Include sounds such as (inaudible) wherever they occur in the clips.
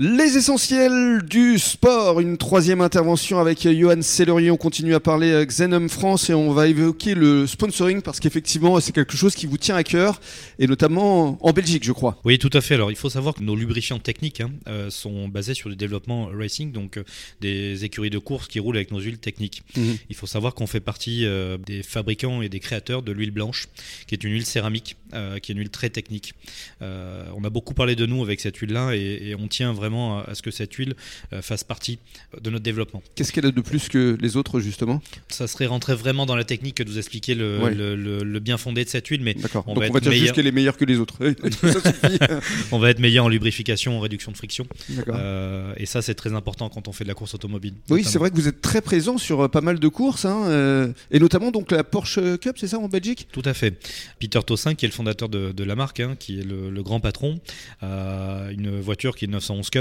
Les essentiels du sport, une troisième intervention avec Johan Sellerier. On continue à parler euh, Xenom France et on va évoquer le sponsoring parce qu'effectivement c'est quelque chose qui vous tient à cœur et notamment en Belgique je crois. Oui tout à fait. Alors il faut savoir que nos lubrifiants techniques hein, euh, sont basés sur le développement racing, donc euh, des écuries de course qui roulent avec nos huiles techniques. Mhm. Il faut savoir qu'on fait partie des fabricants et des créateurs de l'huile blanche qui est une huile céramique, qui est une huile très technique. on a beaucoup parlé de nous avec cette huile là et, et on tient vraiment à ce que cette huile euh, fasse partie de notre développement. Qu'est-ce qu'elle a de plus que les autres justement? Ça serait rentrer vraiment dans la technique que de vous expliquer le, bien fondé de cette huile, mais on, va, on va dire juste qu'elle est meilleure que les autres. (laughs) (laughs) on va être meilleur en lubrification, en réduction de friction. Euh, et ça, c'est très important quand on fait de la course automobile. Oui, c'est vrai que vous êtes très présent sur euh, pas mal de courses, hein, et notamment donc la Porsche Cup, c'est ça en Belgique? Tout à fait. Peter Tossin, qui est le fondateur de, la marque, hein, qui est le, grand patron, a une voiture qui est 911 Cup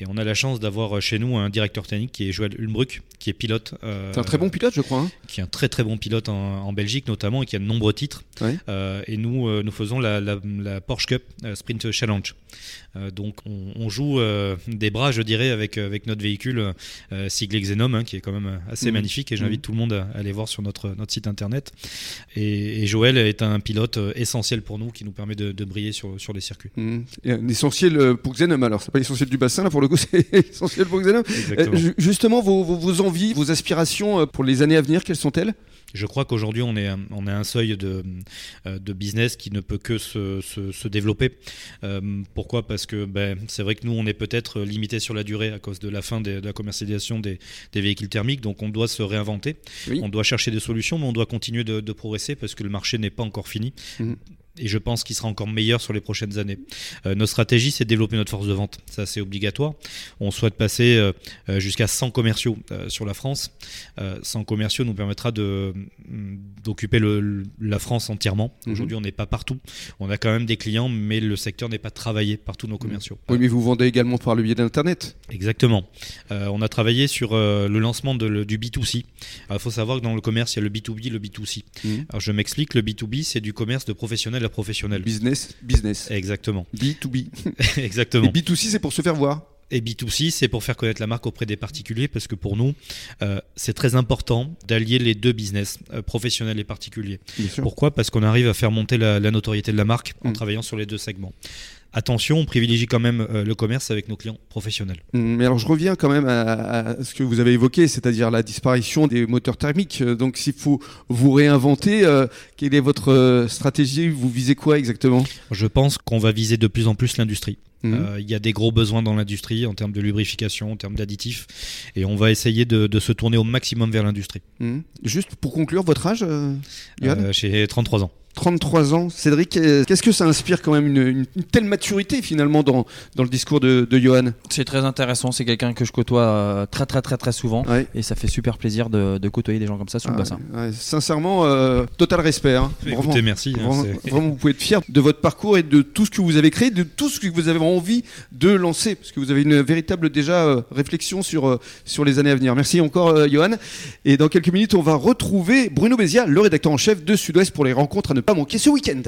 et on a la chance d'avoir chez nous un directeur technique qui est Joël Ulmbruck, qui est pilote. Euh, c'est un très bon pilote, je crois. Hein. qui est un très très bon pilote en, Belgique notamment et qui a de nombreux titres. Euh, et nous, euh, nous faisons la, Porsche Cup Sprint Challenge. donc on, joue des bras, je dirais, avec, avec notre véhicule siglé Xenom, hein, qui est quand même assez mhm. magnifique. Et j'invite mhm. tout le monde à aller voir sur notre, notre site internet. Et, Joël est un pilote essentiel pour nous qui nous permet de, briller sur, sur les circuits. Mhm. essentiel pour Xenom alors, c'est pas essentiel du bassin, là, pour le coup, (laughs) c'est essentiel pour Xenon. Euh, justement, vos, vos, envies, vos aspirations euh, pour les années à venir, quelles sont-elles? Je crois qu'aujourd'hui, on est, on est à un seuil de, euh, de business qui ne peut que se, se, développer. pourquoi? Parce que ben, c'est vrai que nous, on est peut-être limité sur la durée à cause de la fin de la commercialisation des, des, véhicules thermiques. Donc, on doit se réinventer. On doit chercher des solutions, mais on doit continuer de, progresser parce que le marché n'est pas encore fini. Mmh et je pense qu'il sera encore meilleur sur les prochaines années. Euh, notre stratégie, c'est de développer notre force de vente. Ça, c'est obligatoire. On souhaite passer euh, euh, jusqu'à 100 commerciaux sur la France. 100 commerciaux nous permettra mm, d'occuper la France entièrement. Mhm. Aujourd'hui, on n'est pas partout. On a quand même des clients, mais le secteur n'est pas travaillé par tous nos commerciaux. Oui, mais vous vendez également par le biais d'Internet. Exactement. on a travaillé sur le lancement de, du B2C. Il faut savoir que dans le commerce, il y a le B2B, le B2C. Mhm. Alors, je m'explique. Le B2B, c'est du commerce de professionnels professionnel. Business, business. Exactement. B2B. (laughs) Exactement. Et B2C, c'est pour se faire voir. Et B2C, c'est pour faire connaître la marque auprès des particuliers, parce que pour nous, euh, c'est très important d'allier les deux business, euh, professionnels et particuliers. Pourquoi? Parce qu'on arrive à faire monter la, notoriété de la marque en mm. travaillant sur les deux segments attention, on privilégie quand même euh, le commerce avec nos clients professionnels. Mm, mais alors je reviens quand même à, ce que vous avez évoqué, c'est-à-dire la disparition des moteurs thermiques. Euh, donc s'il faut vous réinventer, euh, quelle est votre stratégie? Vous visez quoi exactement? Je pense qu'on va viser de plus en plus l'industrie. Mm. Il y a des gros besoins dans l'industrie en termes de lubrification, en termes d'additifs, et on va essayer de, se tourner au maximum vers l'industrie. Mm. Juste pour conclure, votre âge J'ai 33 ans. 33 ans. Cédric, euh, qu'est-ce que ça inspire quand même une, telle maturité finalement dans, dans le discours de, de Johan? C'est très intéressant. C'est quelqu'un que je côtoie euh, très très très très souvent et ça fait super plaisir de, de, côtoyer des gens comme ça sur le ah bassin. sincèrement, euh, total respect. Hein. Écoutez, merci. Hein, vraiment, vous pouvez être fier de votre parcours et de tout ce que vous avez créé, de tout ce que vous avez envie de lancer, parce que vous avez une véritable déjà réflexion sur, sur les années à venir. Merci encore, Johan. Et dans quelques minutes, on va retrouver Bruno Bézia, le rédacteur en chef de Sud-Ouest pour les rencontres à ne pas manquer ce week-end.